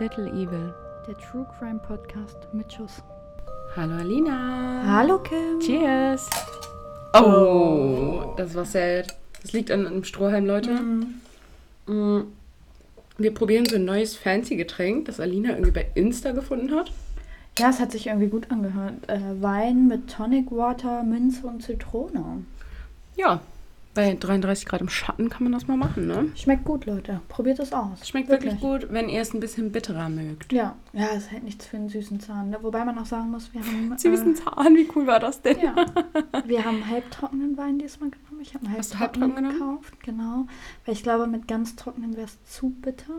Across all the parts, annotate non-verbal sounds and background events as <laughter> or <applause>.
Little Evil. Der True Crime Podcast mit Schuss. Hallo Alina. Hallo Kim. Cheers. Oh, das war sad. Das liegt an einem Strohhalm, Leute. Mm. Wir probieren so ein neues fancy Getränk, das Alina irgendwie bei Insta gefunden hat. Ja, es hat sich irgendwie gut angehört. Äh, Wein mit Tonic Water, Minze und Zitrone. Ja, bei 33 Grad im Schatten kann man das mal machen, ne? Schmeckt gut, Leute. Probiert es aus. Schmeckt wirklich, gut, wenn ihr es ein bisschen bitterer mögt. Ja, ja, es hält nichts für einen süßen Zahn. Ne? Wobei man auch sagen muss, wir haben. <laughs> Süßen Zahn, wie cool war das denn? Äh, ja, wir haben halbtrockenen Wein diesmal genommen. Ich habe einen halbtrockenen halbtrocken genommen? gekauft, genau. Weil ich glaube, mit ganz trockenen wäre es zu bitter.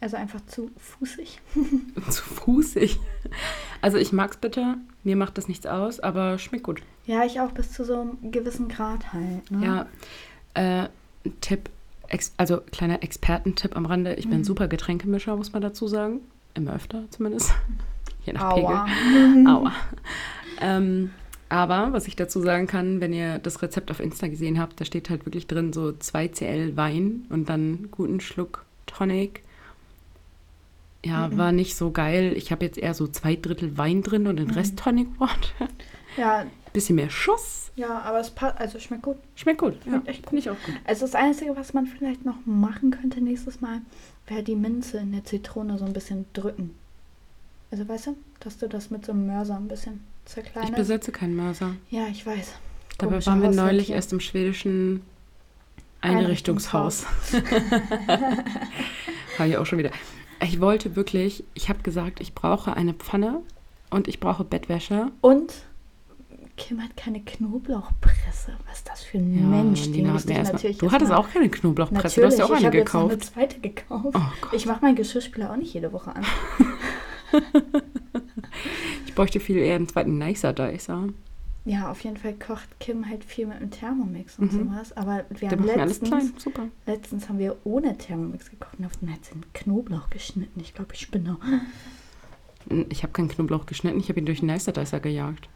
Also einfach zu fußig. <laughs> Zu fußig. Also ich mag's bitter, mir macht das nichts aus, aber schmeckt gut. Ja, ich auch bis zu so einem gewissen Grad halt. Ne? Ja, äh, Tipp, also kleiner Expertentipp am Rande. Ich bin Mhm. super Getränkemischer, muss man dazu sagen. Immer öfter zumindest. <laughs> Je nach Aua. Pegel. Aua. <laughs> ähm, aber was ich dazu sagen kann, wenn ihr das Rezept auf Insta gesehen habt, da steht halt wirklich drin so 2 CL Wein und dann guten Schluck Tonic. Ja, Mhm. war nicht so geil. Ich habe jetzt eher so zwei Drittel Wein drin und den Mhm. Rest Tonic Water. Ja, Bisschen mehr Schuss. ja, aber es passt, also schmeckt gut. Schmeckt gut. Ja, echt finde ich auch gut. Also das Einzige, was man vielleicht noch machen könnte nächstes Mal, wäre die Minze in der Zitrone so ein bisschen drücken. Also weißt du, dass du das mit so einem Mörser ein bisschen Ich zerkleinerst. besitze keinen Mörser. ja, ich weiß. Dabei waren wir neulich hier. erst im schwedischen Einrichtungshaus. Habe ich <laughs> auch schon wieder. Ich wollte wirklich, ich habe gesagt, ich brauche eine Pfanne und ich brauche Bettwäsche. Und Kim hat keine Knoblauchpresse. Was ist das für ein Ja, Mensch? Die mir ich mal- natürlich du hattest mal- auch keine Knoblauchpresse, du hast ja auch ich eine habe jetzt noch eine gekauft. zweite gekauft. Oh ich mache meinen Geschirrspüler auch nicht jede Woche an. <laughs> Ich bräuchte viel eher einen zweiten Nicer Dicer. Ja, auf jeden Fall kocht Kim halt viel mit dem Thermomix und Mhm. sowas. Aber wir Der haben letztens, klein, super. letztens haben wir ohne Thermomix gekocht und auf den hat sie einen Knoblauch geschnitten. Ich glaube, ich spinne. Ich habe keinen Knoblauch geschnitten, ich habe ihn durch den Nicer gejagt.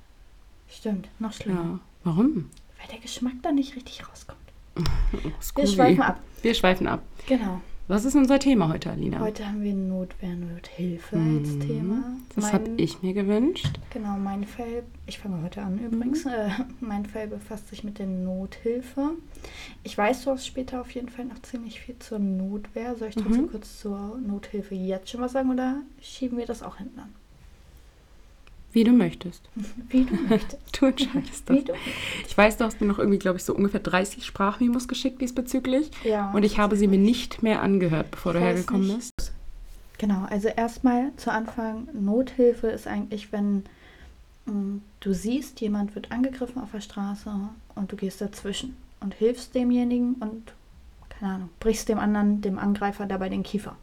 Stimmt, noch schlimmer. Ja, warum? Weil der Geschmack da nicht richtig rauskommt. <laughs> Wir schweifen ab. Wir schweifen ab. Genau. Was ist unser Thema heute, Alina? Heute haben wir Notwehr, Nothilfe als Mhm. Thema. Das habe ich mir gewünscht. Genau, mein Fall, ich fange heute an übrigens, Mhm. äh, mein Fall befasst sich mit der Nothilfe. Ich weiß, du hast später auf jeden Fall noch ziemlich viel zur Notwehr. Soll ich trotzdem Mhm. kurz zur Nothilfe jetzt schon was sagen oder schieben wir das auch hinten an? Wie du möchtest. <laughs> Wie du möchtest. Du entscheidest das. Wie du Ich weiß, du hast mir noch irgendwie, glaube ich, so ungefähr 30 Sprachmemos geschickt diesbezüglich. Ja. Und ich habe sie mir nicht mehr angehört, bevor du Ich weiß hergekommen nicht. bist. Genau, also erstmal zu Anfang, Nothilfe ist eigentlich, wenn mm, du siehst, jemand wird angegriffen auf der Straße und du gehst dazwischen und hilfst demjenigen und, keine Ahnung, brichst dem anderen, dem Angreifer dabei den Kiefer.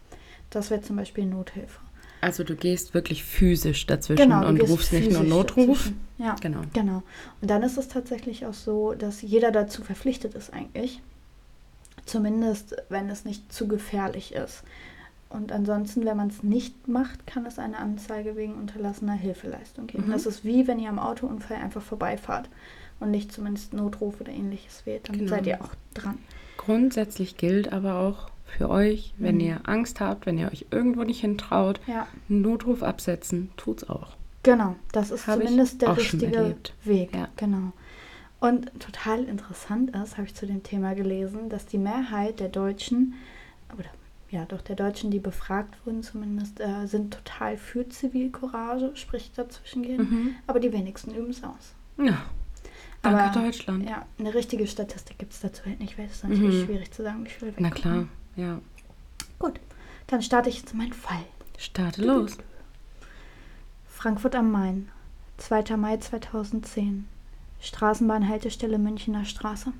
Das wäre zum Beispiel Nothilfe. Also du gehst wirklich physisch dazwischen Genau, und rufst nicht nur Notruf. dazwischen. Ja, Genau. genau. Und dann ist es tatsächlich auch so, dass jeder dazu verpflichtet ist eigentlich. Zumindest, wenn es nicht zu gefährlich ist. Und ansonsten, wenn man es nicht macht, kann es eine Anzeige wegen unterlassener Hilfeleistung geben. Mhm. Das ist wie, wenn ihr am Autounfall einfach vorbeifahrt und nicht zumindest Notruf oder ähnliches wählt. Dann Genau. seid ihr auch dran. Grundsätzlich gilt aber auch für euch, wenn Mhm. ihr Angst habt, wenn ihr euch irgendwo nicht hintraut, Ja, einen Notruf absetzen, tut's auch. genau. Das ist Hab zumindest der richtige. Weg. Ja. Genau. Und total interessant ist, habe ich zu dem Thema gelesen, dass die Mehrheit der Deutschen, oder ja doch der Deutschen, die befragt wurden zumindest, äh, sind total für Zivilcourage, sprich dazwischen gehen, Mhm. aber die wenigsten üben es aus. Ja. Danke Aber, Deutschland. Ja, eine richtige Statistik gibt es dazu halt nicht, weil es ist natürlich Mhm. schwierig zu sagen, wie viel Na klar, ja. Gut, dann starte ich jetzt meinen Fall. Starte los. Frankfurt am Main, 2. Mai 2010. Straßenbahnhaltestelle Münchner Straße.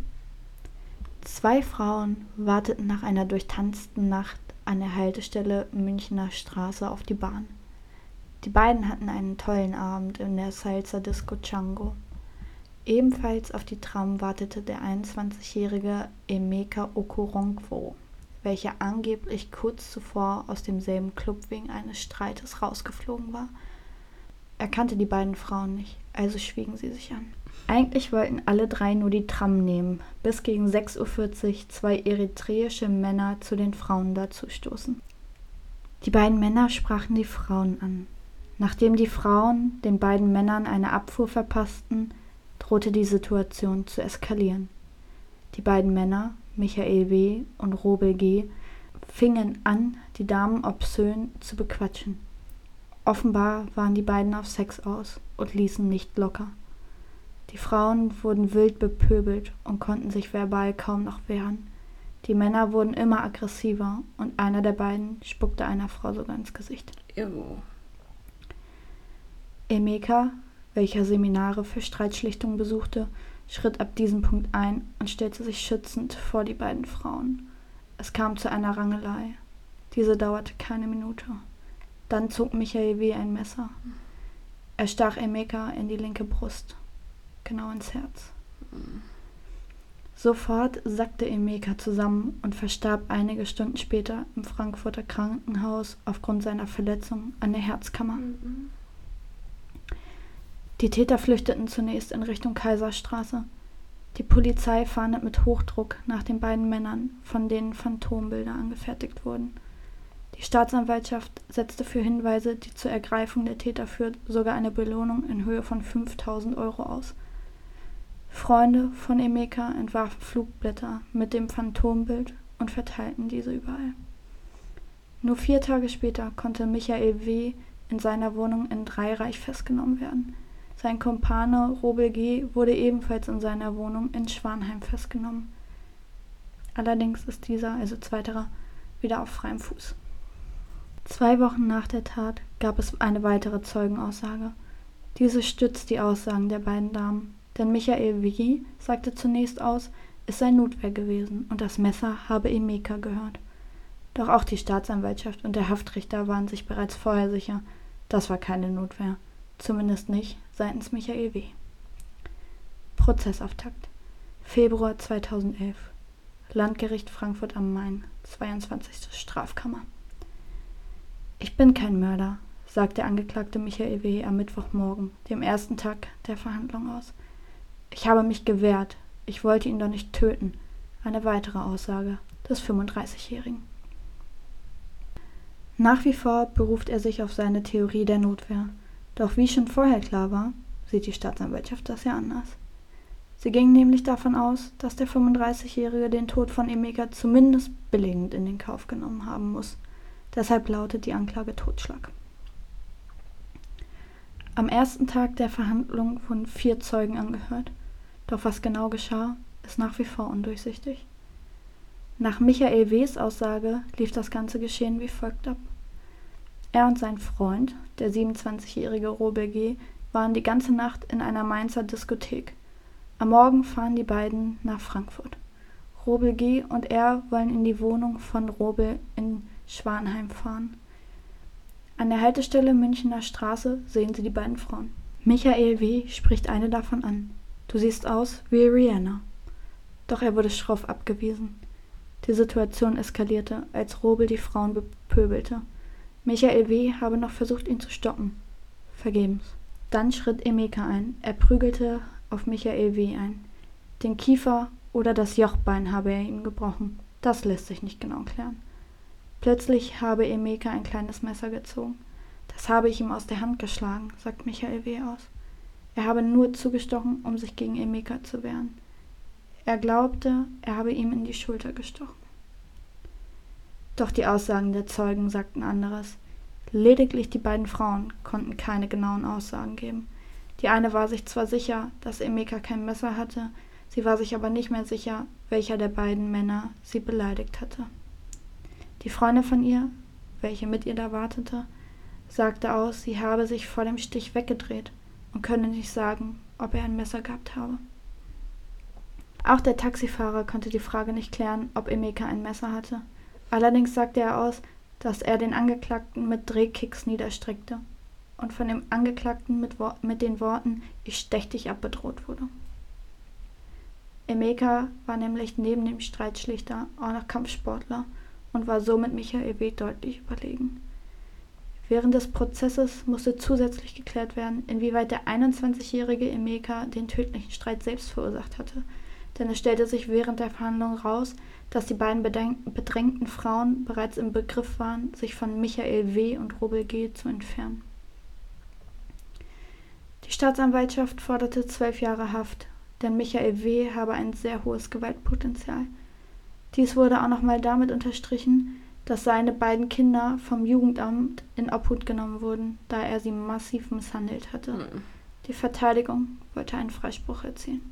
Zwei Frauen warteten nach einer durchtanzten Nacht an der Haltestelle Münchner Straße auf die Bahn. Die beiden hatten einen tollen Abend in der Salsa Disco Django. Ebenfalls auf die Tram wartete der 21-jährige Emeka Okoronkwo, welcher angeblich kurz zuvor aus demselben Club wegen eines Streites rausgeflogen war. Er kannte die beiden Frauen nicht, also schwiegen sie sich an. Eigentlich wollten alle drei nur die Tram nehmen, bis gegen 6.40 Uhr zwei eritreische Männer zu den Frauen dazustoßen. Die beiden Männer sprachen die Frauen an. Nachdem die Frauen den beiden Männern eine Abfuhr verpassten, drohte die Situation zu eskalieren. Die beiden Männer, Michael W. und Robel G., fingen an, die Damen obszön zu bequatschen. Offenbar waren die beiden auf Sex aus und ließen nicht locker. Die Frauen wurden wild bepöbelt und konnten sich verbal kaum noch wehren. Die Männer wurden immer aggressiver und einer der beiden spuckte einer Frau sogar ins Gesicht. Ew. Emeka, welcher Seminare für Streitschlichtung besuchte, schritt ab diesem Punkt ein und stellte sich schützend vor die beiden Frauen. Es kam zu einer Rangelei. Diese dauerte keine Minute. Dann zog Michael W. ein Messer. Er stach Emeka in die linke Brust, genau ins Herz. Sofort sackte Emeka zusammen und verstarb einige Stunden später im Frankfurter Krankenhaus aufgrund seiner Verletzung an der Herzkammer. Mhm. Die Täter flüchteten zunächst in Richtung Kaiserstraße. Die Polizei fahndet mit Hochdruck nach den beiden Männern, von denen Phantombilder angefertigt wurden. Die Staatsanwaltschaft setzte für Hinweise, die zur Ergreifung der Täter führt, sogar eine Belohnung in Höhe von 5000 Euro aus. Freunde von Emeka entwarfen Flugblätter mit dem Phantombild und verteilten diese überall. Nur vier Tage später konnte Michael W. in seiner Wohnung in Dreieich festgenommen werden. Sein Kumpane Robel G. wurde ebenfalls in seiner Wohnung in Schwanheim festgenommen. Allerdings ist dieser, also zweiterer, wieder auf freiem Fuß. Zwei Wochen nach der Tat gab es eine weitere Zeugenaussage. Diese stützt die Aussagen der beiden Damen, denn Michael W. sagte zunächst aus, es sei Notwehr gewesen und das Messer habe Emeka gehört. Doch auch die Staatsanwaltschaft und der Haftrichter waren sich bereits vorher sicher, das war keine Notwehr. Zumindest nicht seitens Michael W. Prozessauftakt. Februar 2011. Landgericht Frankfurt am Main, 22. Strafkammer. Ich bin kein Mörder, sagt der Angeklagte Michael W. am Mittwochmorgen, dem ersten Tag der Verhandlung aus. Ich habe mich gewehrt. Ich wollte ihn doch nicht töten. Eine weitere Aussage des 35-Jährigen. Nach wie vor beruft er sich auf seine Theorie der Notwehr. Doch wie schon vorher klar war, sieht die Staatsanwaltschaft das ja anders. Sie ging nämlich davon aus, dass der 35-Jährige den Tod von Emeka zumindest billigend in den Kauf genommen haben muss. Deshalb lautet die Anklage Totschlag. Am ersten Tag der Verhandlung wurden vier Zeugen angehört. Doch was genau geschah, ist nach wie vor undurchsichtig. Nach Michael W.s Aussage lief das ganze Geschehen wie folgt ab. Er und sein Freund, der 27-jährige Robert G., waren die ganze Nacht in einer Mainzer Diskothek. Am Morgen fahren die beiden nach Frankfurt. Robel G. und er wollen in die Wohnung von Robel in Schwanheim fahren. An der Haltestelle Münchner Straße sehen sie die beiden Frauen. Michael W. spricht eine davon an. Du siehst aus wie Rihanna. Doch er wurde schroff abgewiesen. Die Situation eskalierte, als Robel die Frauen bepöbelte. Michael W. habe noch versucht, ihn zu stoppen. Vergebens. Dann schritt Emeka ein. Er prügelte auf Michael W. ein. Den Kiefer oder das Jochbein habe er ihm gebrochen. Das lässt sich nicht genau klären. Plötzlich habe Emeka ein kleines Messer gezogen. Das habe ich ihm aus der Hand geschlagen, sagt Michael W. aus. Er habe nur zugestochen, um sich gegen Emeka zu wehren. Er glaubte, er habe ihm in die Schulter gestochen. Doch die Aussagen der Zeugen sagten anderes. Lediglich die beiden Frauen konnten keine genauen Aussagen geben. Die eine war sich zwar sicher, dass Emeka kein Messer hatte, sie war sich aber nicht mehr sicher, welcher der beiden Männer sie beleidigt hatte. Die Freundin von ihr, welche mit ihr da wartete, sagte aus, sie habe sich vor dem Stich weggedreht und könne nicht sagen, ob er ein Messer gehabt habe. Auch der Taxifahrer konnte die Frage nicht klären, ob Emeka ein Messer hatte. Allerdings sagte er aus, dass er den Angeklagten mit Drehkicks niederstreckte und von dem Angeklagten mit, mit den Worten Ich stech dich ab bedroht wurde. Emeka war nämlich neben dem Streitschlichter auch noch Kampfsportler und war somit Michael W. deutlich überlegen. Während des Prozesses musste zusätzlich geklärt werden, inwieweit der 21-jährige Emeka den tödlichen Streit selbst verursacht hatte. denn es stellte sich während der Verhandlung raus, dass die beiden bedrängten Frauen bereits im Begriff waren, sich von Michael W. und Robel G. zu entfernen. Die Staatsanwaltschaft forderte zwölf Jahre Haft, denn Michael W. habe ein sehr hohes Gewaltpotenzial. Dies wurde auch nochmal damit unterstrichen, dass seine beiden Kinder vom Jugendamt in Obhut genommen wurden, da er sie massiv misshandelt hatte. Mhm. Die Verteidigung wollte einen Freispruch erzielen.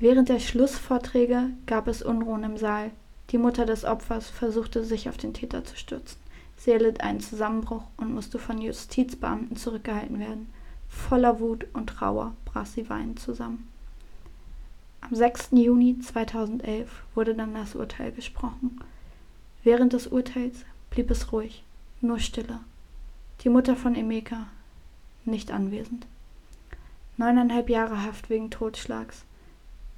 Während der Schlussvorträge gab es Unruhen im Saal. Die Mutter des Opfers versuchte sich auf den Täter zu stürzen. Sie erlitt einen Zusammenbruch und musste von Justizbeamten zurückgehalten werden. Voller Wut und Trauer brach sie weinend zusammen. Am 6. Juni 2011 wurde dann das Urteil gesprochen. Während des Urteils blieb es ruhig, nur Stille. Die Mutter von Emeka nicht anwesend. Neuneinhalb Jahre Haft wegen Totschlags.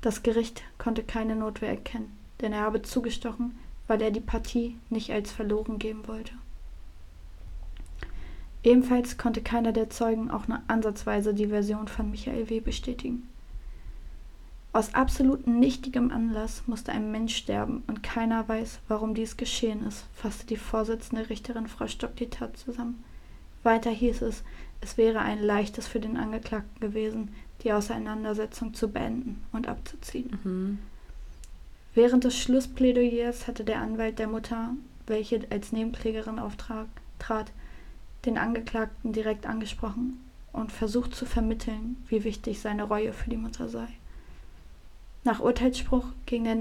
Das Gericht konnte keine Notwehr erkennen, denn er habe zugestochen, weil er die Partie nicht als verloren geben wollte. Ebenfalls konnte keiner der Zeugen auch nur ansatzweise die Version von Michael W. bestätigen. Aus absolut nichtigem Anlass musste ein Mensch sterben und keiner weiß, warum dies geschehen ist, fasste die Vorsitzende Richterin Frau Stock die Tat zusammen. Weiter hieß es, es wäre ein leichtes für den Angeklagten gewesen, die Auseinandersetzung zu beenden und abzuziehen. Mhm. Während des Schlussplädoyers hatte der Anwalt der Mutter, welche als Nebenklägerin auftrat, den Angeklagten direkt angesprochen und versucht zu vermitteln, wie wichtig seine Reue für die Mutter sei. Nach Urteilsspruch ging der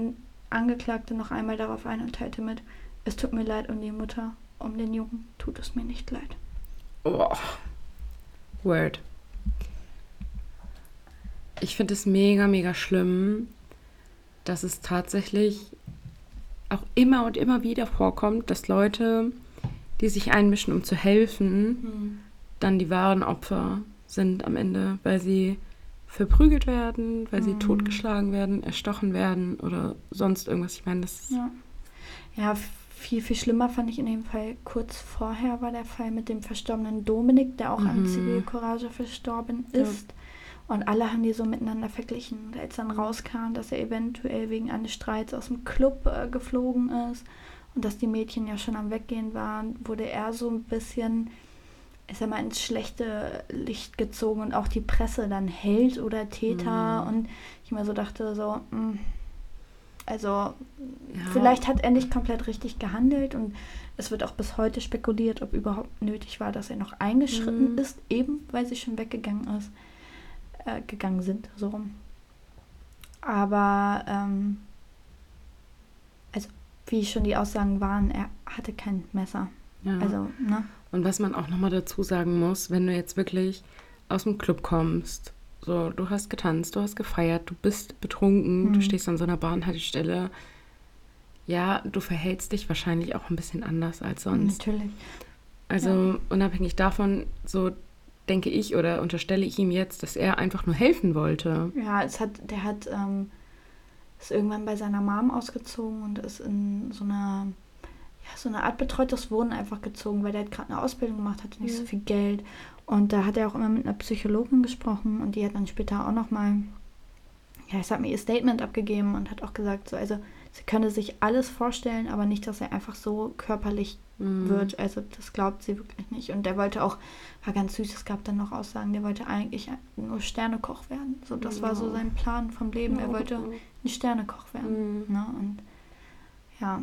Angeklagte noch einmal darauf ein und teilte mit, es tut mir leid um die Mutter, um den Jungen tut es mir nicht leid. Oh. Word. Ich finde es mega, mega schlimm, dass es tatsächlich auch immer und immer wieder vorkommt, dass Leute, die sich einmischen, um zu helfen, mhm. dann die wahren Opfer sind am Ende, weil sie verprügelt werden, weil sie mhm. totgeschlagen werden, erstochen werden oder sonst irgendwas. Ich meine, das ja. ja, viel, viel schlimmer fand ich in dem Fall. Kurz vorher war der Fall mit dem verstorbenen Dominik, der auch mhm. an Zivilcourage verstorben ist. Ja. Und alle haben die so miteinander verglichen. Und als dann rauskam, dass er eventuell wegen eines Streits aus dem Club äh, geflogen ist und dass die Mädchen ja schon am Weggehen waren, wurde er so ein bisschen ich sag mal, ins schlechte Licht gezogen und auch die Presse dann Held oder Täter. Mhm. Und ich mir so dachte, so, mh, mm, also ja. vielleicht hat er nicht komplett richtig gehandelt und es wird auch bis heute spekuliert, ob überhaupt nötig war, dass er noch eingeschritten mhm. ist, eben weil sie schon weggegangen ist, äh, gegangen sind, so rum. Aber ähm, also wie schon die Aussagen waren, er hatte kein Messer. Ja. Also, ne? Und was man auch nochmal dazu sagen muss, wenn du jetzt wirklich aus dem Club kommst, so, du hast getanzt, du hast gefeiert, du bist betrunken, mhm. du stehst an so einer Bahnhaltestelle, ja, du verhältst dich wahrscheinlich auch ein bisschen anders als sonst. Natürlich. Also ja. unabhängig davon, so denke ich oder unterstelle ich ihm jetzt, dass er einfach nur helfen wollte. Ja, es hat, der hat, ähm, ist irgendwann bei seiner Mom ausgezogen und ist in so einer ja, so eine Art betreutes Wohnen einfach gezogen, weil der hat gerade eine Ausbildung gemacht, hatte nicht mhm. so viel Geld. Und da hat er auch immer mit einer Psychologin gesprochen und die hat dann später auch nochmal, ja, ich sag mir, ihr Statement abgegeben und hat auch gesagt, so, also sie könne sich alles vorstellen, aber nicht, dass er einfach so körperlich mhm. wird. Also das glaubt sie wirklich nicht. Und der wollte auch, war ganz süß, es gab dann noch Aussagen, der wollte eigentlich nur Sternekoch werden. So, das ja. war so sein Plan vom Leben. Er wollte ein Sternekoch werden. Mhm. Ne? Und ja,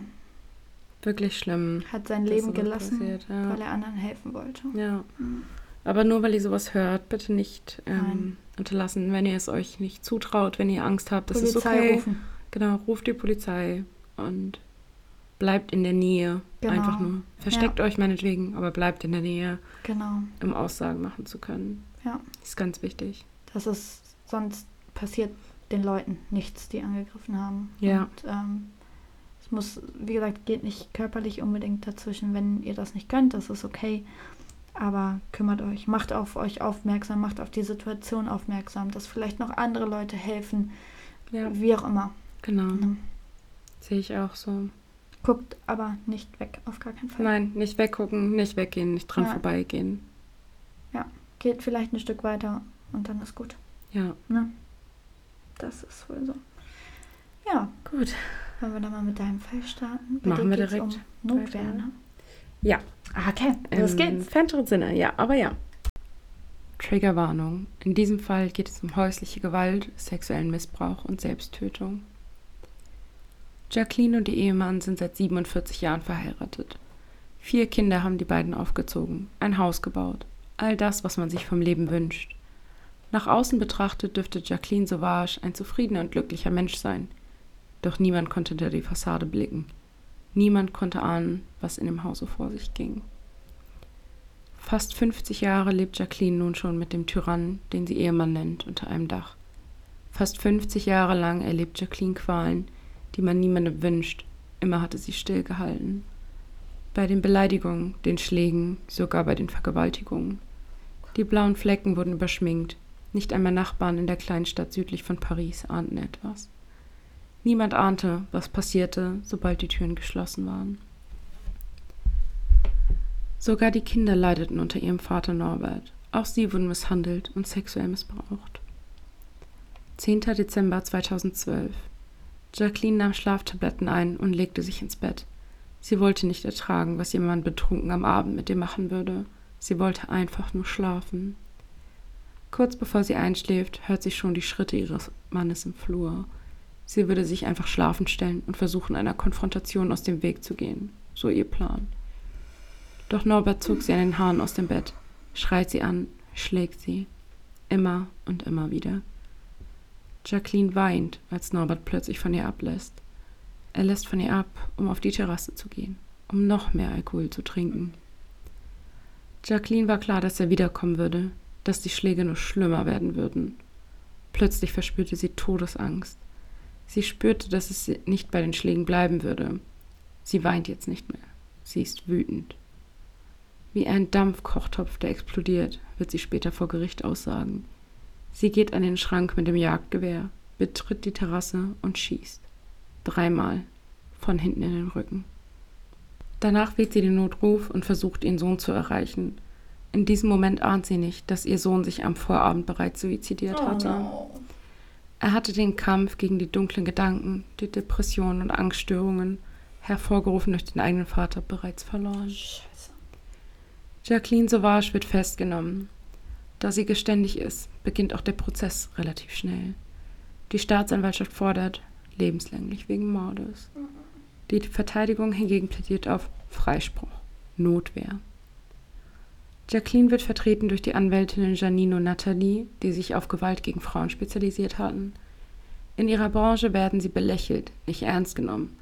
Wirklich schlimm. Hat sein Leben gelassen, passiert, ja. weil er anderen helfen wollte. Ja. Mhm. Aber nur weil ihr sowas hört, bitte nicht ähm, unterlassen, wenn ihr es euch nicht zutraut, wenn ihr Angst habt. Das Polizei ist okay. Rufen. Genau, ruft die Polizei und bleibt in der Nähe. Genau. Einfach nur. Versteckt ja. euch meinetwegen, aber bleibt in der Nähe. Genau. Um Aussagen machen zu können. Ja. Das ist ganz wichtig. Das ist, sonst passiert den Leuten nichts, die angegriffen haben. Ja. Und, ähm, es muss, wie gesagt, geht nicht körperlich unbedingt dazwischen. Wenn ihr das nicht könnt, das ist okay. Aber kümmert euch, macht auf euch aufmerksam, macht auf die Situation aufmerksam, dass vielleicht noch andere Leute helfen. Ja. Wie auch immer. Genau. Ja. Sehe ich auch so. Guckt aber nicht weg, auf gar keinen Fall. Nein, nicht weggucken, nicht weggehen, nicht dran ja. vorbeigehen. Ja, geht vielleicht ein Stück weiter und dann ist gut. Ja. Ne? Das ist wohl so. Ja, Gut. wollen wir dann mal mit deinem Fall starten? Bei Machen wir direkt um Notwehr, ne? Ja, okay, los im geht's. ferneren Sinne, ja, aber ja. Triggerwarnung. In diesem Fall geht es um häusliche Gewalt, sexuellen Missbrauch und Selbsttötung. Jacqueline und ihr Ehemann sind seit 47 Jahren verheiratet. Vier Kinder haben die beiden aufgezogen, ein Haus gebaut. All das, was man sich vom Leben wünscht. Nach außen betrachtet dürfte Jacqueline Sauvage ein zufriedener und glücklicher Mensch sein. Doch niemand konnte hinter die Fassade blicken. Niemand konnte ahnen, was in dem Hause vor sich ging. Fast 50 Jahre lebt Jacqueline nun schon mit dem Tyrannen, den sie Ehemann nennt, unter einem Dach. Fast 50 Jahre lang erlebt Jacqueline Qualen, die man niemandem wünscht. Immer hatte sie stillgehalten. Bei den Beleidigungen, den Schlägen, sogar bei den Vergewaltigungen. Die blauen Flecken wurden überschminkt. Nicht einmal Nachbarn in der kleinen Stadt südlich von Paris ahnten etwas. Niemand ahnte, was passierte, sobald die Türen geschlossen waren. Sogar die Kinder leideten unter ihrem Vater Norbert. Auch sie wurden misshandelt und sexuell missbraucht. 10. Dezember 2012. Jacqueline nahm Schlaftabletten ein und legte sich ins Bett. Sie wollte nicht ertragen, was ihr Mann betrunken am Abend mit ihr machen würde. Sie wollte einfach nur schlafen. Kurz bevor sie einschläft, hört sie schon die Schritte ihres Mannes im Flur. Sie würde sich einfach schlafen stellen und versuchen, einer Konfrontation aus dem Weg zu gehen. So ihr Plan. Doch Norbert zog sie an den Haaren aus dem Bett, schreit sie an, schlägt sie. Immer und immer wieder. Jacqueline weint, als Norbert plötzlich von ihr ablässt. Er lässt von ihr ab, um auf die Terrasse zu gehen, um noch mehr Alkohol zu trinken. Jacqueline war klar, dass er wiederkommen würde, dass die Schläge nur schlimmer werden würden. Plötzlich verspürte sie Todesangst. Sie spürte, dass es nicht bei den Schlägen bleiben würde. Sie weint jetzt nicht mehr. Sie ist wütend. Wie ein Dampfkochtopf, der explodiert, wird sie später vor Gericht aussagen. Sie geht an den Schrank mit dem Jagdgewehr, betritt die Terrasse und schießt. Dreimal. Von hinten in den Rücken. Danach wählt sie den Notruf und versucht, ihren Sohn zu erreichen. In diesem Moment ahnt sie nicht, dass ihr Sohn sich am Vorabend bereits suizidiert hatte. no. Er hatte den Kampf gegen die dunklen Gedanken, die Depressionen und Angststörungen, hervorgerufen durch den eigenen Vater, bereits verloren. Scheiße. Jacqueline Sauvage wird festgenommen. Da sie geständig ist, beginnt auch der Prozess relativ schnell. Die Staatsanwaltschaft fordert lebenslänglich wegen Mordes. Die Verteidigung hingegen plädiert auf Freispruch, Notwehr. Jacqueline wird vertreten durch die Anwältinnen Janine und Nathalie, die sich auf Gewalt gegen Frauen spezialisiert hatten. In ihrer Branche werden sie belächelt, nicht ernst genommen.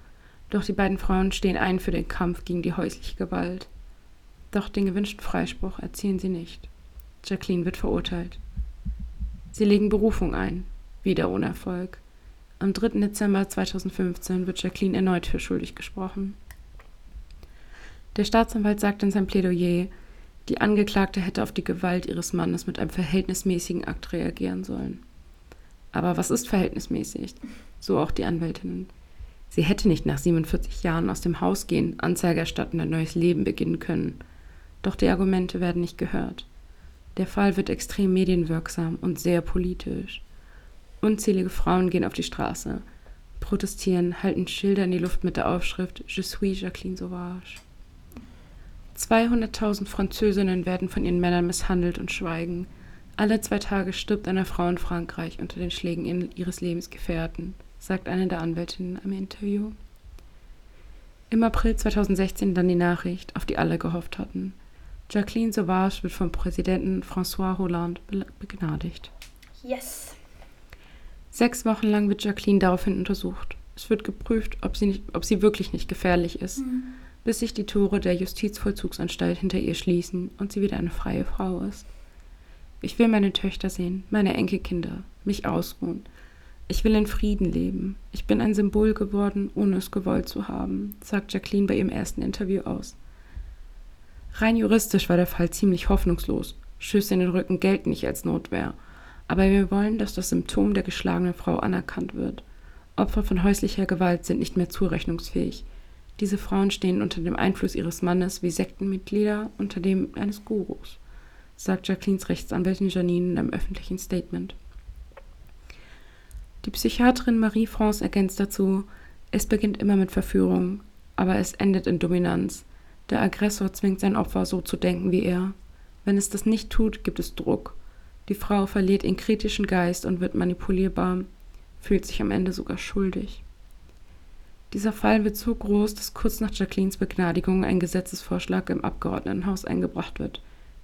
Doch die beiden Frauen stehen ein für den Kampf gegen die häusliche Gewalt. Doch den gewünschten Freispruch erzielen sie nicht. Jacqueline wird verurteilt. Sie legen Berufung ein, wieder ohne Erfolg. Am 3. Dezember 2015 wird Jacqueline erneut für schuldig gesprochen. Der Staatsanwalt sagt in seinem Plädoyer, die Angeklagte hätte auf die Gewalt ihres Mannes mit einem verhältnismäßigen Akt reagieren sollen. Aber was ist verhältnismäßig? So auch die Anwältinnen. Sie hätte nicht nach 47 Jahren aus dem Haus gehen, Anzeige erstatten, ein neues Leben beginnen können. Doch die Argumente werden nicht gehört. Der Fall wird extrem medienwirksam und sehr politisch. Unzählige Frauen gehen auf die Straße, protestieren, halten Schilder in die Luft mit der Aufschrift Je suis Jacqueline Sauvage. 200.000 Französinnen werden von ihren Männern misshandelt und schweigen. Alle zwei Tage stirbt eine Frau in Frankreich unter den Schlägen ihres Lebensgefährten, sagt eine der Anwältinnen im Interview. Im April 2016 dann die Nachricht, auf die alle gehofft hatten. Jacqueline Sauvage wird vom Präsidenten François Hollande be- begnadigt. Yes. Sechs Wochen lang wird Jacqueline daraufhin untersucht. Es wird geprüft, ob sie, nicht, ob sie wirklich nicht gefährlich ist, bis sich die Tore der Justizvollzugsanstalt hinter ihr schließen und sie wieder eine freie Frau ist. Ich will meine Töchter sehen, meine Enkelkinder, mich ausruhen. Ich will in Frieden leben. Ich bin ein Symbol geworden, ohne es gewollt zu haben, sagt Jacqueline bei ihrem ersten Interview aus. Rein juristisch war der Fall ziemlich hoffnungslos. Schüsse in den Rücken gelten nicht als Notwehr. Aber wir wollen, dass das Symptom der geschlagenen Frau anerkannt wird. Opfer von häuslicher Gewalt sind nicht mehr zurechnungsfähig. Diese Frauen stehen unter dem Einfluss ihres Mannes wie Sektenmitglieder unter dem eines Gurus, sagt Jacquelines Rechtsanwältin Janine in einem öffentlichen Statement. Die Psychiaterin Marie-France ergänzt dazu, es beginnt immer mit Verführung, aber es endet in Dominanz. Der Aggressor zwingt sein Opfer so zu denken wie er. Wenn es das nicht tut, gibt es Druck. Die Frau verliert ihren kritischen Geist und wird manipulierbar, fühlt sich am Ende sogar schuldig. Dieser Fall wird so groß, dass kurz nach Jacquelines Begnadigung ein Gesetzesvorschlag im Abgeordnetenhaus eingebracht wird.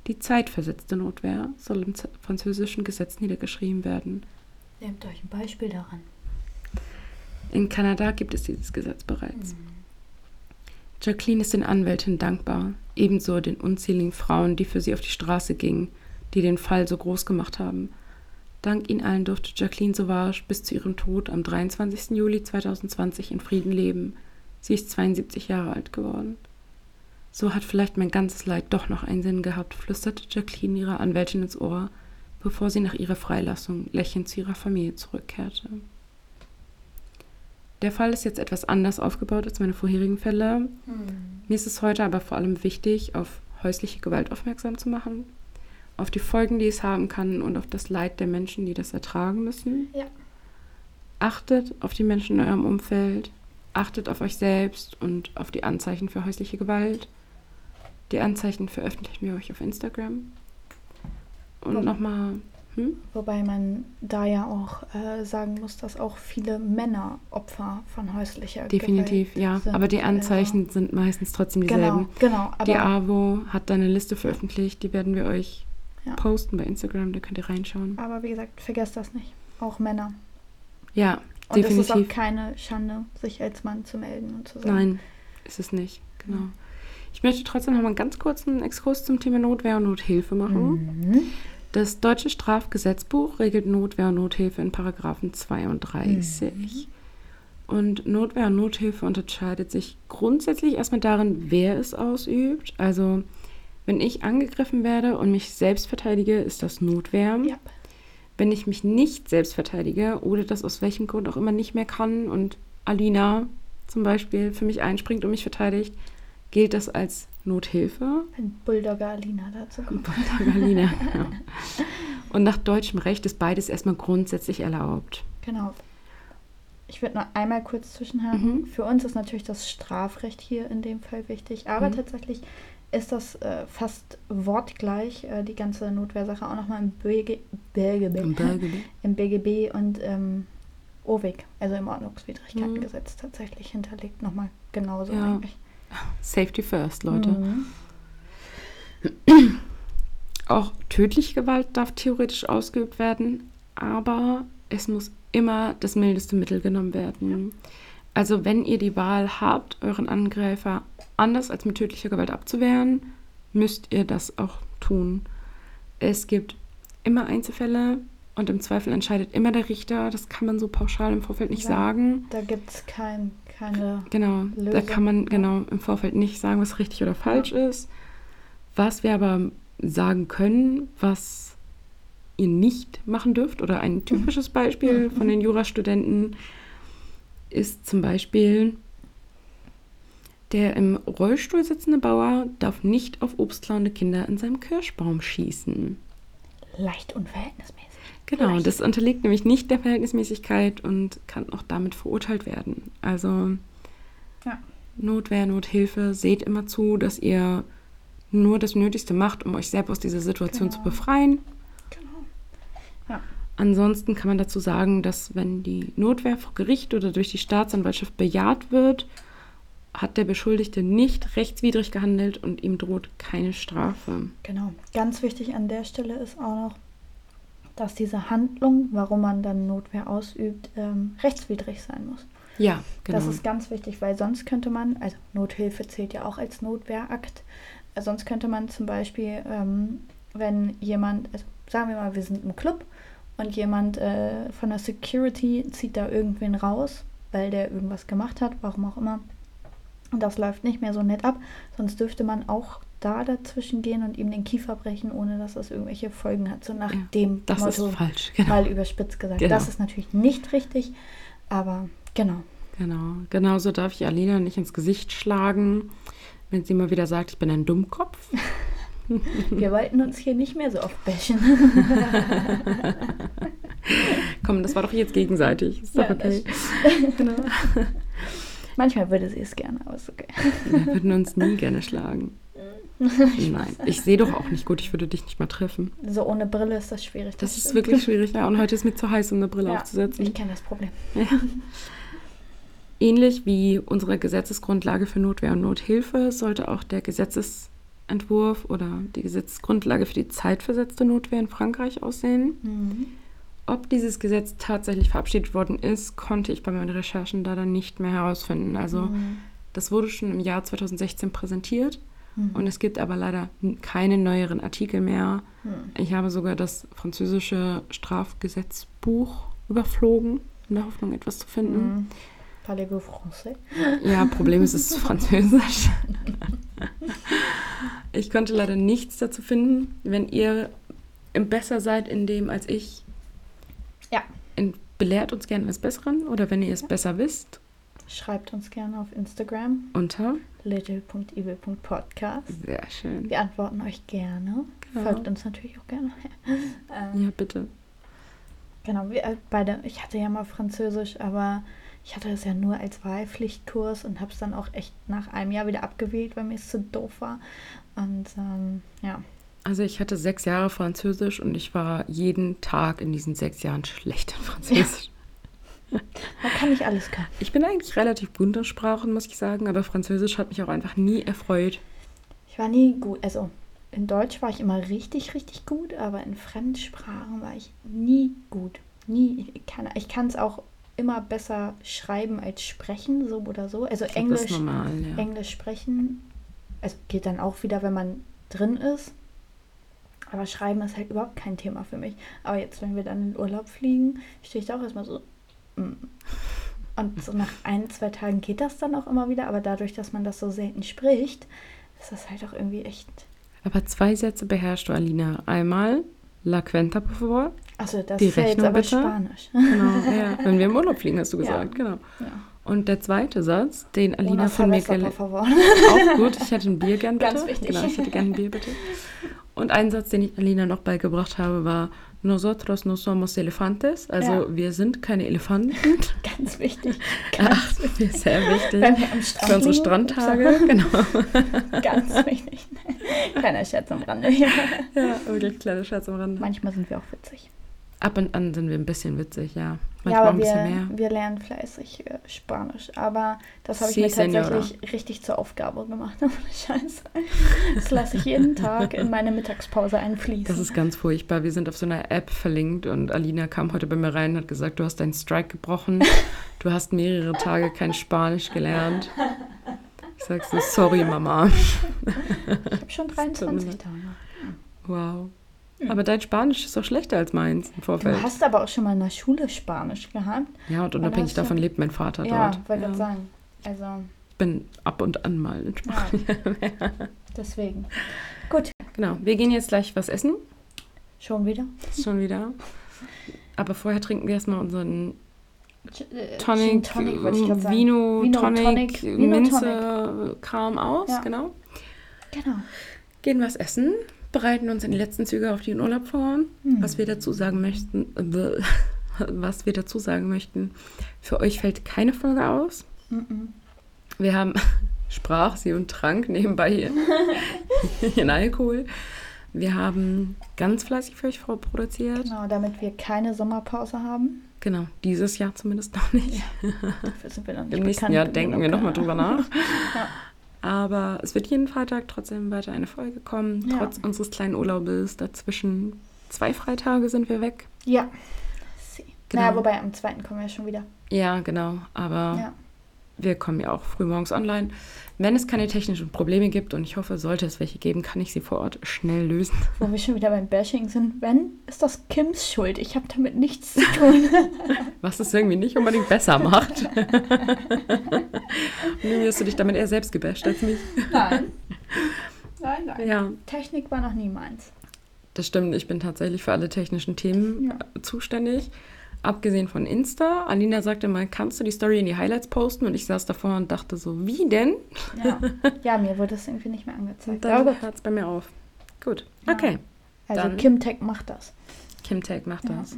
Die zeitversetzte Notwehr soll im französischen Gesetz niedergeschrieben werden. Nehmt euch ein Beispiel daran. In Kanada gibt es dieses Gesetz bereits. Mhm. Jacqueline ist den Anwälten dankbar, ebenso den unzähligen Frauen, die für sie auf die Straße gingen, die den Fall so groß gemacht haben. Dank ihnen allen durfte Jacqueline Sauvage bis zu ihrem Tod am 23. Juli 2020 in Frieden leben. Sie ist 72 Jahre alt geworden. So hat vielleicht mein ganzes Leid doch noch einen Sinn gehabt, flüsterte Jacqueline ihrer Anwältin ins Ohr, bevor sie nach ihrer Freilassung lächelnd zu ihrer Familie zurückkehrte. Der Fall ist jetzt etwas anders aufgebaut als meine vorherigen Fälle. Hm. Mir ist es heute aber vor allem wichtig, auf häusliche Gewalt aufmerksam zu machen, auf die Folgen, die es haben kann und auf das Leid der Menschen, die das ertragen müssen. Ja. Achtet auf die Menschen in eurem Umfeld, achtet auf euch selbst und auf die Anzeichen für häusliche Gewalt. Die Anzeichen veröffentlichen wir euch auf Instagram. Und nochmal hm? Wobei man da ja auch äh, sagen muss, dass auch viele Männer Opfer von häuslicher Definitiv, Gewalt ja. Sind. Aber die Anzeichen also, sind meistens trotzdem dieselben. Genau, genau. die AWO hat da eine Liste veröffentlicht, die werden wir euch ja. posten bei Instagram, da könnt ihr reinschauen. Aber wie gesagt, vergesst das nicht. Auch Männer. Ja, und definitiv. Und es ist auch keine Schande, sich als Mann zu melden und zu sagen. Nein, ist es nicht, genau. Ich möchte trotzdem noch mal einen ganz kurzen Exkurs zum Thema Notwehr und Nothilfe machen. Mhm. Das deutsche Strafgesetzbuch regelt Notwehr und Nothilfe in Paragraphen 32. Mhm. Und Notwehr und Nothilfe unterscheidet sich grundsätzlich erstmal darin, wer es ausübt. Also, wenn ich angegriffen werde und mich selbst verteidige, ist das Notwehr. Ja. Wenn ich mich nicht selbst verteidige oder das aus welchem Grund auch immer nicht mehr kann und Alina zum Beispiel für mich einspringt und mich verteidigt, gilt das als Nothilfe. Ein Bulldogger Alina dazu. Bulldogger Alina, ja. <laughs> Und nach deutschem Recht ist beides erstmal grundsätzlich erlaubt. Genau. Ich würde noch einmal kurz zwischenhaken. Mhm. Für uns ist natürlich das Strafrecht hier in dem Fall wichtig, aber mhm. tatsächlich ist das äh, fast wortgleich, äh, die ganze Notwehrsache, auch nochmal im, BG, BGB, Im, BGB. <laughs> im BGB und ähm, OWIG, also im Ordnungswidrigkeitengesetz, mhm. tatsächlich hinterlegt, nochmal genauso ja. eigentlich. Safety first, Leute. Mhm. <clears throat> Auch tödliche Gewalt darf theoretisch ausgeübt werden, aber es muss immer das mildeste Mittel genommen werden. Also wenn ihr die Wahl habt, euren Angreifer anders als mit tödlicher Gewalt abzuwehren, müsst ihr das auch tun. Es gibt immer Einzelfälle und im Zweifel entscheidet immer der Richter. Das kann man so pauschal im Vorfeld nicht ja, sagen. Da gibt es kein keine. Genau, Lösung. da kann man genau im Vorfeld nicht sagen, was richtig oder falsch ja. ist. Was wir aber sagen können, was ihr nicht machen dürft, oder ein typisches <laughs> Beispiel von den <laughs> Jurastudenten ist zum Beispiel, der im Rollstuhl sitzende Bauer darf nicht auf obstklauende Kinder in seinem Kirschbaum schießen. Leicht unverhältnismäßig. Genau, das unterliegt nämlich nicht der Verhältnismäßigkeit und kann auch damit verurteilt werden. Also ja. Notwehr, Nothilfe, seht immer zu, dass ihr nur das Nötigste macht, um euch selbst aus dieser Situation genau. zu befreien. Genau. Ja. Ansonsten kann man dazu sagen, dass wenn die Notwehr vor Gericht oder durch die Staatsanwaltschaft bejaht wird, hat der Beschuldigte nicht rechtswidrig gehandelt und ihm droht keine Strafe. Genau. Ganz wichtig an der Stelle ist auch noch, dass diese Handlung, warum man dann Notwehr ausübt, ähm, rechtswidrig sein muss. Ja, genau. Das ist ganz wichtig, weil sonst könnte man, also Nothilfe zählt ja auch als Notwehrakt, äh, sonst könnte man zum Beispiel, ähm, wenn jemand, also sagen wir mal, wir sind im Club und jemand äh, von der Security zieht da irgendwen raus, weil der irgendwas gemacht hat, warum auch immer. Und das läuft nicht mehr so nett ab, sonst dürfte man auch da dazwischen gehen und ihm den Kiefer brechen, ohne dass das irgendwelche Folgen hat. So nach ja, dem das Motto, ist falsch, genau. mal überspitzt gesagt. Genau. Das ist natürlich nicht richtig, aber genau. Genau, genauso darf ich Alina nicht ins Gesicht schlagen, wenn sie mal wieder sagt, ich bin ein Dummkopf. <laughs> <laughs> Wir wollten uns hier nicht mehr so oft bashen. <laughs> Komm, das war doch jetzt gegenseitig. Ist doch Ja, okay. genau. <laughs> Manchmal würde sie es gerne, aber ist okay. Wir würden uns nie gerne schlagen. Nein, ich sehe doch auch nicht gut. Ich würde dich nicht mal treffen. So ohne Brille ist das schwierig. Das ist stimmt. wirklich schwierig. Ja, und heute ist mir zu heiß, um eine Brille Ja, aufzusetzen. ich kenne das Problem. Ähnlich wie unsere Gesetzesgrundlage für Notwehr und Nothilfe sollte auch der Gesetzesentwurf oder die Gesetzesgrundlage für die zeitversetzte Notwehr in Frankreich aussehen. Mhm. Ob dieses Gesetz tatsächlich verabschiedet worden ist, konnte ich bei meinen Recherchen leider nicht mehr herausfinden. Also Mhm. das wurde schon im Jahr 2016 präsentiert Mhm. und es gibt aber leider keine neueren Artikel mehr. Mhm. Ich habe sogar das französische Strafgesetzbuch überflogen, in der Hoffnung, etwas zu finden. Parlez-vous français? Ja, Problem ist, es ist Französisch. Ich konnte leider nichts dazu finden. Wenn ihr besser seid in dem als ich, Ja. belehrt uns gerne eines Besseren oder wenn ihr es besser wisst, Schreibt uns gerne auf Instagram unter. little.evil.podcast. Sehr schön. Wir antworten euch gerne. Genau. Folgt uns natürlich auch gerne. ähm, Ja, bitte. Genau, wir äh, beide. Ich hatte ja mal Französisch, aber ich hatte es ja nur als Wahlpflichtkurs und habe es dann auch echt nach einem Jahr wieder abgewählt, weil mir es zu doof war. Und ähm, ja, Also ich hatte sechs Jahre Französisch und ich war jeden Tag in diesen sechs Jahren schlecht in Französisch. man kann nicht alles können. Ich bin eigentlich relativ gut in Sprachen, muss ich sagen, aber Französisch hat mich auch einfach nie erfreut. Ich war nie gut. Also in Deutsch war ich immer richtig, richtig gut, aber in Fremdsprachen war ich nie gut. Nie. Ich kann es auch immer besser schreiben als sprechen, so oder so. Also glaub, Englisch, normal, ja. Englisch sprechen, es geht dann auch wieder, wenn man drin ist. Aber schreiben ist halt überhaupt kein Thema für mich. Aber jetzt, wenn wir dann in den Urlaub fliegen, stehe ich da auch erstmal so. mm. Und so nach ein, zwei Tagen geht das dann auch immer wieder. Aber dadurch, dass man das so selten spricht, ist das halt auch irgendwie echt. Aber zwei Sätze beherrschst du, Alina. Einmal La Cuenta, por favor. Achso, das Die ist ja Rechnung aber bitte? Spanisch. Genau, ja. <laughs> Wenn wir im Urlaub fliegen, hast du Ja. gesagt, genau. Ja. Und der zweite Satz, den Alina Una von mir gelernt favor. Auch gut, ich hätte ein Bier gern bitte. Ganz wichtig. Genau, ich hätte gern ein Bier bitte. Und ein Satz, den ich Alina noch beigebracht habe, war Nosotros no somos elefantes. Also Ja. wir sind keine Elefanten. <laughs> Ganz wichtig. <laughs> Ganz Ach, wichtig. sehr wichtig. Wenn wir am Strand Für unsere. Strandtage, genau. Ganz wichtig. Kleiner Scherz am Rande. Ja. Ja, wirklich kleiner Scherz am Rande. Manchmal sind wir auch witzig. Ab und an sind wir ein bisschen witzig, ja. ja, Manchmal aber ein bisschen wir, mehr. wir lernen fleißig äh, Spanisch. Aber das habe ich Sí, mir tatsächlich richtig zur Aufgabe gemacht. <laughs> Scheiße. Das lasse ich jeden Tag in meine Mittagspause einfließen. Das ist ganz furchtbar. Wir sind auf so einer App verlinkt und Alina kam heute bei mir rein und hat gesagt, du hast deinen Strike gebrochen. Du hast mehrere Tage kein Spanisch gelernt. Ich sag so, sorry, Mama. ich habe schon <laughs> 23 leid. Tage. Wow. Aber dein Spanisch ist doch schlechter als meins im Du Vorfeld. hast aber auch schon mal in der Schule Spanisch gehabt. Ja, und unabhängig du- davon lebt mein Vater Ja, dort. wollte Ja. gerade sagen. Also, Ich bin ab und an mal in Spanien. ja. <laughs> Deswegen. Gut, Genau. Wir gehen jetzt gleich was essen. schon wieder. Schon wieder. Aber vorher trinken wir erstmal unseren Tonic, Tonic wollte ich. Vino, Vino Tonic, Minze, Kram aus. Ja. Genau. Genau. Gehen was essen, bereiten uns in die letzten Züge auf den Urlaub vor. Hm. Was wir dazu sagen möchten, äh, <laughs> was wir dazu sagen möchten, für euch fällt keine Folge aus. Mhm. Wir haben <laughs> Sprach, Sie und Trank nebenbei hier <laughs> in Alkohol. Wir haben ganz fleißig für euch vorproduziert. Genau, damit wir keine Sommerpause haben. Genau, dieses Jahr zumindest noch nicht. Dafür sind wir noch nicht Im nächsten Jahr denken wir nochmal drüber nach. Ja. Aber es wird jeden Freitag trotzdem weiter eine Folge kommen, Ja. trotz unseres kleinen Urlaubes. Dazwischen zwei Freitage sind wir weg. Ja. Genau. Naja, wobei am zweiten kommen wir schon wieder. Ja, genau. Aber Ja. Wir kommen ja auch frühmorgens online. Wenn es keine technischen Probleme gibt, und ich hoffe, sollte es welche geben, kann ich sie vor Ort schnell lösen. <laughs> Wo wir schon wieder beim Bashing sind. Wenn, ist das Kims Schuld. Ich habe damit nichts zu tun. <laughs> Was es irgendwie nicht unbedingt besser macht. <laughs> irgendwie hast du dich damit eher selbst gebasht als mich. nein. Nein, nein. Ja, Technik war noch nie meins. das stimmt. Ich bin tatsächlich für alle technischen Themen Ja. zuständig. Abgesehen von Insta. Alina sagte mal, kannst du die Story in die Highlights posten? Und ich saß davor und dachte so, wie denn? Ja, <laughs> ja mir wurde das irgendwie nicht mehr angezeigt. Gut. hört es bei mir auf. Gut. Ja. Okay. Also Dann- Kim Tech macht das. Kim Tag macht Ja. das.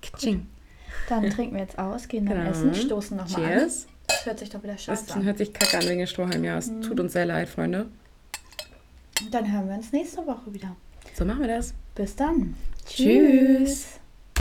Kitsching. Dann trinken wir jetzt aus, gehen dann Genau. essen, stoßen nochmal an. Cheers. Das hört sich doch wieder Das scheiße an. hört sich kacke an wegen Strohhalm. Ja, es tut uns sehr leid, Freunde. Dann hören wir uns nächste Woche wieder. So machen wir das. Bis dann. Tschüss.